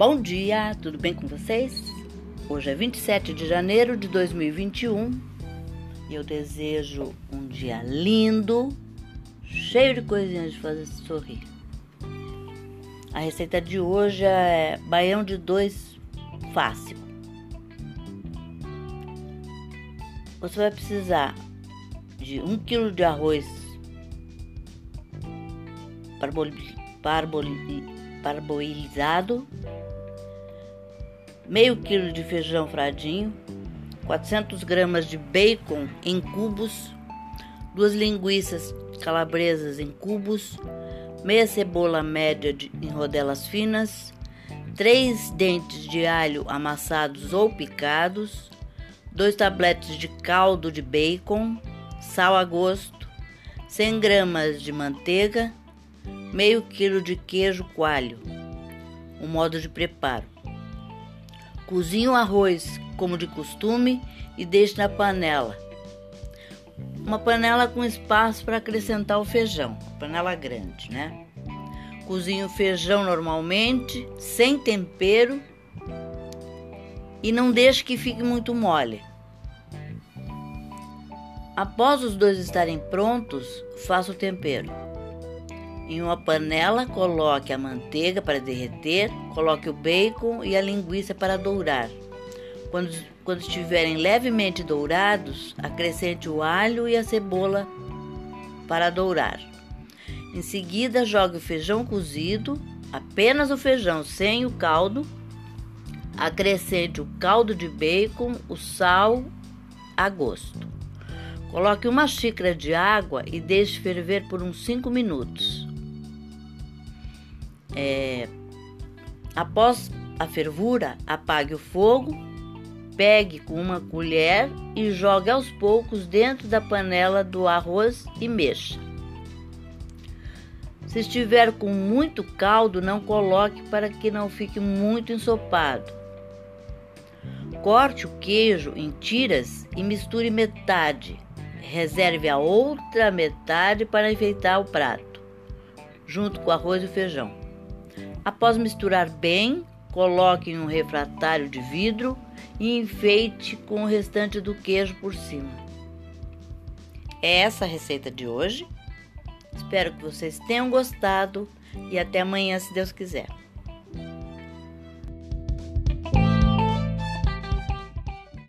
Bom dia, tudo bem com vocês? Hoje é 27 de janeiro de 2021 e eu desejo um dia lindo, cheio de coisinhas de fazer sorrir. A receita de hoje é baião de dois fácil. Você vai precisar de um quilo de arroz parboilizado, meio quilo de feijão fradinho, 400 gramas de bacon em cubos, duas linguiças calabresas em cubos, meia cebola média de, em rodelas finas, três dentes de alho amassados ou picados, dois tabletes de caldo de bacon, sal a gosto, 100 gramas de manteiga, meio quilo de queijo coalho. O modo de preparo: cozinhe o arroz como de costume e deixe na panela. Uma panela com espaço para acrescentar o feijão, panela grande, né? Cozinhe o feijão normalmente, sem tempero e não deixe que fique muito mole. Após os dois estarem prontos, faça o tempero. Em uma panela, coloque a manteiga para derreter, coloque o bacon e a linguiça para dourar. Quando, quando estiverem levemente dourados, acrescente o alho e a cebola para dourar. Em seguida, jogue o feijão cozido, apenas o feijão sem o caldo. Acrescente o caldo de bacon, o sal a gosto. Coloque uma xícara de água e deixe ferver por uns 5 minutos. É, após a fervura, apague o fogo, pegue com uma colher e jogue aos poucos dentro da panela do arroz e mexa. Se estiver com muito caldo, não coloque para que não fique muito ensopado. Corte o queijo em tiras e misture metade. Reserve a outra metade para enfeitar o prato, junto com o arroz e o feijão. Após misturar bem, coloque em um refratário de vidro e enfeite com o restante do queijo por cima. É essa a receita de hoje. Espero que vocês tenham gostado e até amanhã, se Deus quiser.